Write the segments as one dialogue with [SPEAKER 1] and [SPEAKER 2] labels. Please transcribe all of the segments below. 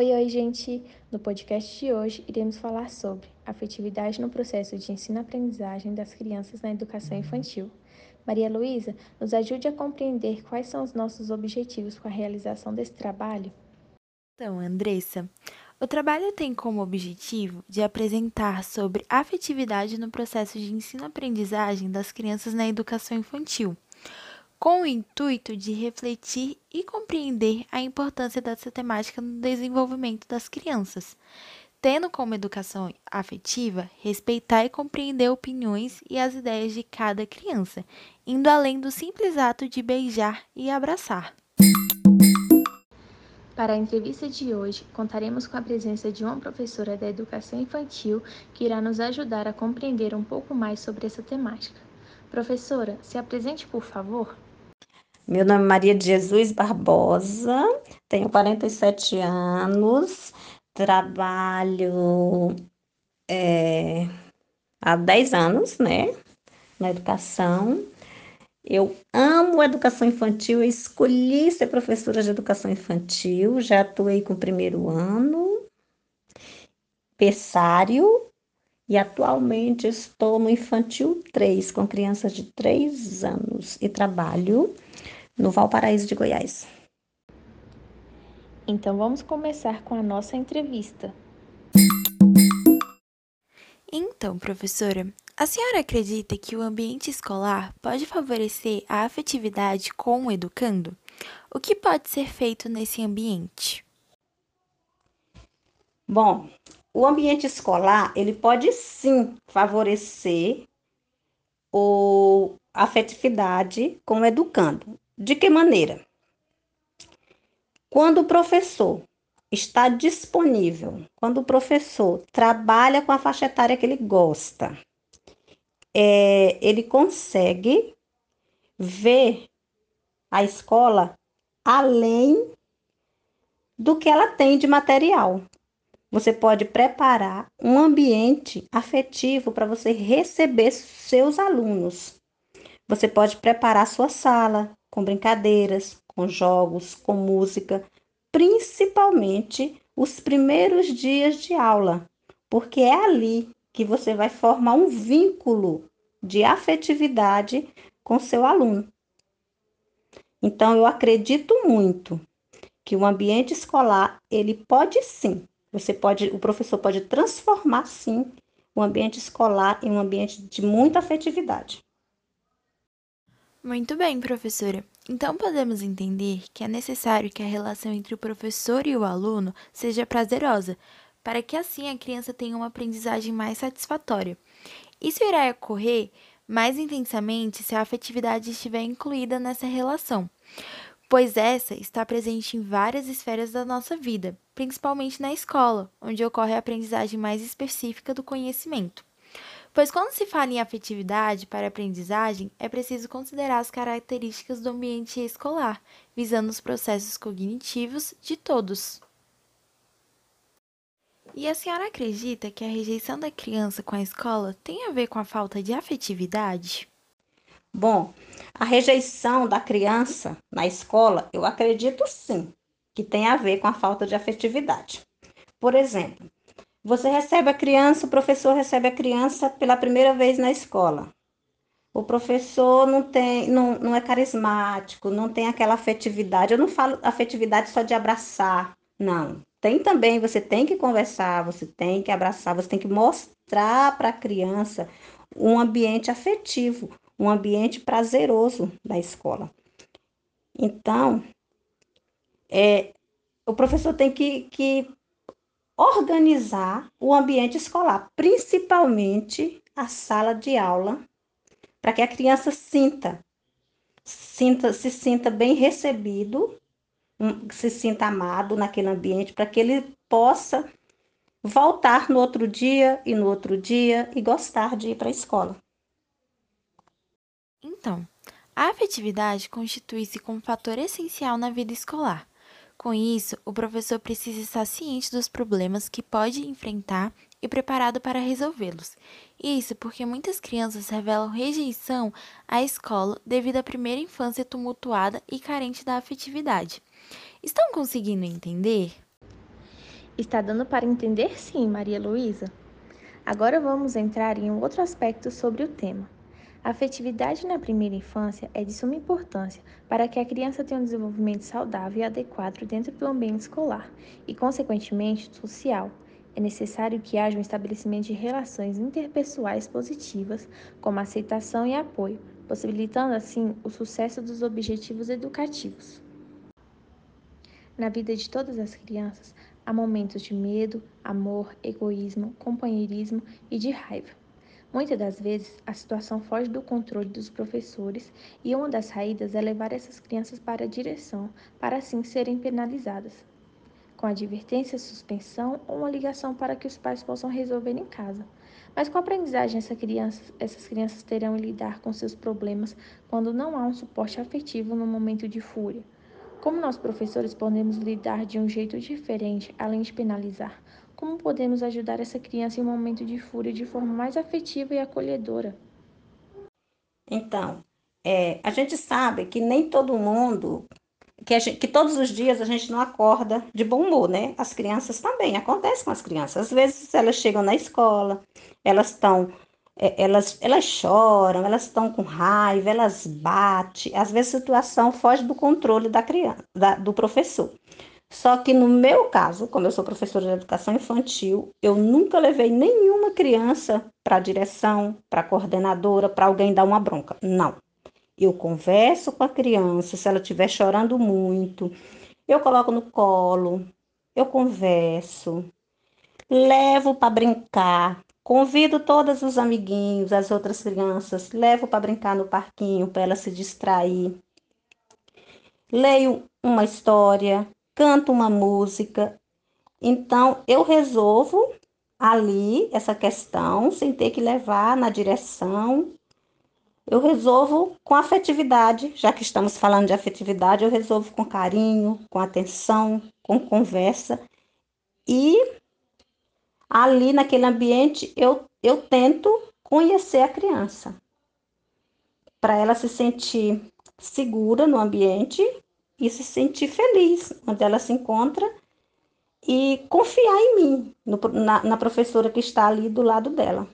[SPEAKER 1] Oi, oi, gente! No podcast de hoje, iremos falar sobre afetividade no processo de ensino-aprendizagem das crianças na educação infantil. Maria Luísa, nos ajude a compreender quais são os nossos objetivos com a realização desse trabalho?
[SPEAKER 2] Então, Andressa, o trabalho tem como objetivo de apresentar sobre afetividade no processo de ensino-aprendizagem das crianças na educação infantil com o intuito de refletir e compreender a importância dessa temática no desenvolvimento das crianças, tendo como educação afetiva respeitar e compreender opiniões e as ideias de cada criança, indo além do simples ato de beijar e abraçar.
[SPEAKER 1] Para a entrevista de hoje, contaremos com a presença de uma professora da educação infantil que irá nos ajudar a compreender um pouco mais sobre essa temática. Professora, se apresente, por favor.
[SPEAKER 3] Meu nome é Maria de Jesus Barbosa, tenho 47 anos, trabalho é, há 10 anos, né, na educação. Eu amo a educação infantil, eu escolhi ser professora de educação infantil, já atuei com o primeiro ano, berçário, e atualmente estou no Infantil 3, com crianças de 3 anos, e trabalho no Valparaíso de Goiás.
[SPEAKER 1] Então vamos começar com a nossa entrevista.
[SPEAKER 2] Então, professora, a senhora acredita que o ambiente escolar pode favorecer a afetividade com o educando? O que pode ser feito nesse ambiente?
[SPEAKER 3] Bom, o ambiente escolar, ele pode sim favorecer o afetividade com o educando. De que maneira? Quando o professor está disponível, quando o professor trabalha com a faixa etária que ele gosta, é, ele consegue ver a escola além do que ela tem de material. Você pode preparar um ambiente afetivo para você receber seus alunos. Você pode preparar sua sala, com brincadeiras, com jogos, com música, principalmente os primeiros dias de aula, porque é ali que você vai formar um vínculo de afetividade com seu aluno. Então eu acredito muito que o ambiente escolar, ele pode sim, você pode, o professor pode transformar sim o ambiente escolar em um ambiente de muita afetividade.
[SPEAKER 2] Muito bem, professora. Então podemos entender que é necessário que a relação entre o professor e o aluno seja prazerosa, para que assim a criança tenha uma aprendizagem mais satisfatória. Isso irá ocorrer mais intensamente se a afetividade estiver incluída nessa relação, pois essa está presente em várias esferas da nossa vida, principalmente na escola, onde ocorre a aprendizagem mais específica do conhecimento. Pois quando se fala em afetividade para aprendizagem, é preciso considerar as características do ambiente escolar, visando os processos cognitivos de todos. E a senhora acredita que a rejeição da criança com a escola tem a ver com a falta de afetividade?
[SPEAKER 3] Bom, a rejeição da criança na escola, eu acredito sim que tem a ver com a falta de afetividade. Por exemplo, você recebe a criança, o professor recebe a criança pela primeira vez na escola. O professor não tem, não, não é carismático, não tem aquela afetividade. Eu não falo afetividade só de abraçar, não. Tem também, você tem que conversar, você tem que abraçar, você tem que mostrar para a criança um ambiente afetivo, um ambiente prazeroso da escola. Então, é, o professor tem que, que organizar o ambiente escolar, principalmente a sala de aula, para que a criança sinta, sinta, se sinta bem recebido, se sinta amado naquele ambiente, para que ele possa voltar no outro dia e no outro dia e gostar de ir para a escola.
[SPEAKER 2] Então, a afetividade constitui-se como fator essencial na vida escolar. Com isso, o professor precisa estar ciente dos problemas que pode enfrentar e preparado para resolvê-los. Isso porque muitas crianças revelam rejeição à escola devido à primeira infância tumultuada e carente da afetividade. Estão conseguindo entender?
[SPEAKER 1] Está dando para entender sim, Maria Luísa? Agora vamos entrar em um outro aspecto sobre o tema. A afetividade na primeira infância é de suma importância para que a criança tenha um desenvolvimento saudável e adequado dentro do ambiente escolar e, consequentemente, social. É necessário que haja um estabelecimento de relações interpessoais positivas, como aceitação e apoio, possibilitando assim o sucesso dos objetivos educativos. Na vida de todas as crianças, há momentos de medo, amor, egoísmo, companheirismo e de raiva. Muitas das vezes, a situação foge do controle dos professores e uma das saídas é levar essas crianças para a direção, para assim serem penalizadas, com advertência, suspensão ou uma ligação para que os pais possam resolver em casa. Mas com a aprendizagem, essa criança, essas crianças terão que lidar com seus problemas quando não há um suporte afetivo no momento de fúria. Como nós professores podemos lidar de um jeito diferente, além de penalizar? Como podemos ajudar essa criança em um momento de fúria de forma mais afetiva e acolhedora?
[SPEAKER 3] Então, é, a gente sabe que nem todo mundo, que, gente, que, todos os dias a gente não acorda de bom humor, né? As crianças também, acontece com as crianças. Às vezes elas chegam na escola, elas estão, elas, elas choram, elas estão com raiva, elas batem. Às vezes a situação foge do controle da criança, da, do professor. Só que no meu caso, como eu sou professora de educação infantil, eu nunca levei nenhuma criança para a direção, para a coordenadora, para alguém dar uma bronca. Não. Eu converso com a criança, se ela estiver chorando muito, eu coloco no colo, eu converso, levo para brincar, convido todos os amiguinhos, as outras crianças, levo para brincar no parquinho para ela se distrair. Leio uma história, canto uma música. Então, eu resolvo ali essa questão sem ter que levar na direção. Eu resolvo com afetividade, já que estamos falando de afetividade, eu resolvo com carinho, com atenção, com conversa. E ali naquele ambiente eu, eu tento conhecer a criança, para ela se sentir segura no ambiente e se sentir feliz onde ela se encontra e confiar em mim, no, na, na professora que está ali do lado dela.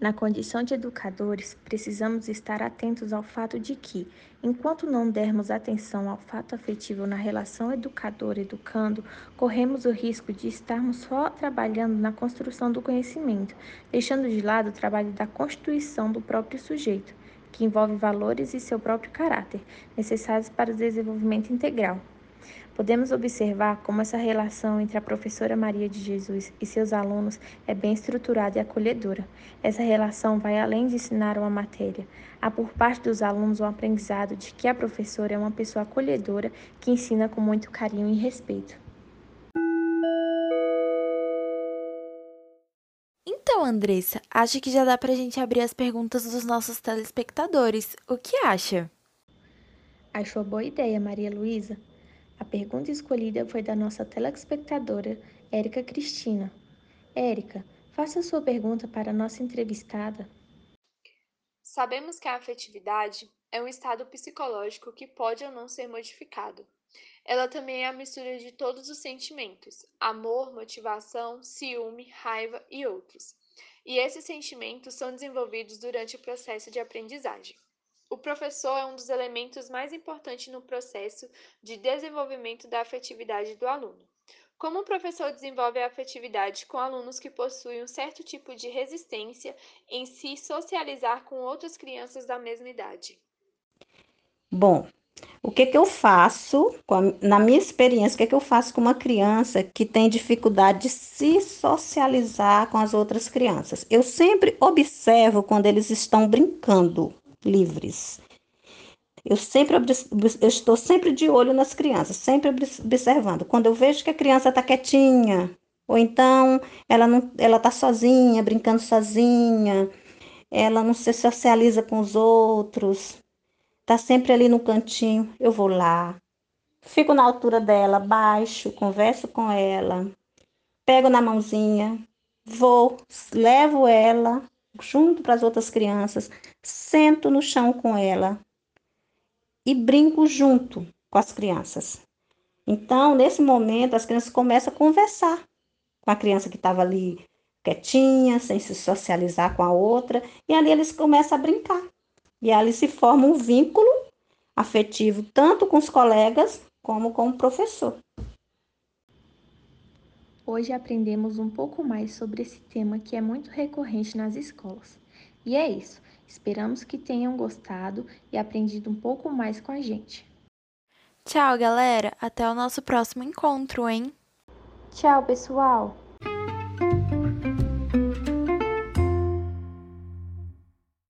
[SPEAKER 1] Na condição de educadores, precisamos estar atentos ao fato de que, enquanto não dermos atenção ao fato afetivo na relação educador-educando, corremos o risco de estarmos só trabalhando na construção do conhecimento, deixando de lado o trabalho da constituição do próprio sujeito que envolve valores e seu próprio caráter, necessários para o desenvolvimento integral. Podemos observar como essa relação entre a professora Maria de Jesus e seus alunos é bem estruturada e acolhedora. Essa relação vai além de ensinar uma matéria. Há por parte dos alunos um aprendizado de que a professora é uma pessoa acolhedora que ensina com muito carinho e respeito.
[SPEAKER 2] Então, Andressa, acho que já dá para a gente abrir as perguntas dos nossos telespectadores. O que acha?
[SPEAKER 1] Achou boa ideia, Maria Luísa? A pergunta escolhida foi da nossa telespectadora, Érica Cristina. Érica, faça sua pergunta para a nossa entrevistada.
[SPEAKER 4] Sabemos que a afetividade é um estado psicológico que pode ou não ser modificado. Ela também é a mistura de todos os sentimentos: amor, motivação, ciúme, raiva e outros. E esses sentimentos são desenvolvidos durante o processo de aprendizagem. O professor é um dos elementos mais importantes no processo de desenvolvimento da afetividade do aluno. Como o professor desenvolve a afetividade com alunos que possuem um certo tipo de resistência em se socializar com outras crianças da mesma idade?
[SPEAKER 3] Bom, o que, que eu faço, na minha experiência, o que, que eu faço com uma criança que tem dificuldade de se socializar com as outras crianças? Eu sempre observo quando eles estão brincando livres. Eu sempre eu estou sempre de olho nas crianças, sempre observando. Quando eu vejo que a criança está quietinha, ou então ela não, ela está sozinha, brincando sozinha, ela não se socializa com os outros, Tá sempre ali no cantinho, eu vou lá. Fico na altura dela, baixo, converso com ela, pego na mãozinha, vou, levo ela junto para as outras crianças, sento no chão com ela e brinco junto com as crianças. Então, nesse momento, as crianças começam a conversar com a criança que estava ali quietinha, sem se socializar com a outra, e ali eles começam a brincar. E ali se forma um vínculo afetivo tanto com os colegas como com o professor.
[SPEAKER 1] Hoje aprendemos um pouco mais sobre esse tema que é muito recorrente nas escolas. E é isso. Esperamos que tenham gostado e aprendido um pouco mais com a gente.
[SPEAKER 2] Tchau, galera. Até o nosso próximo encontro, hein?
[SPEAKER 1] Tchau, pessoal!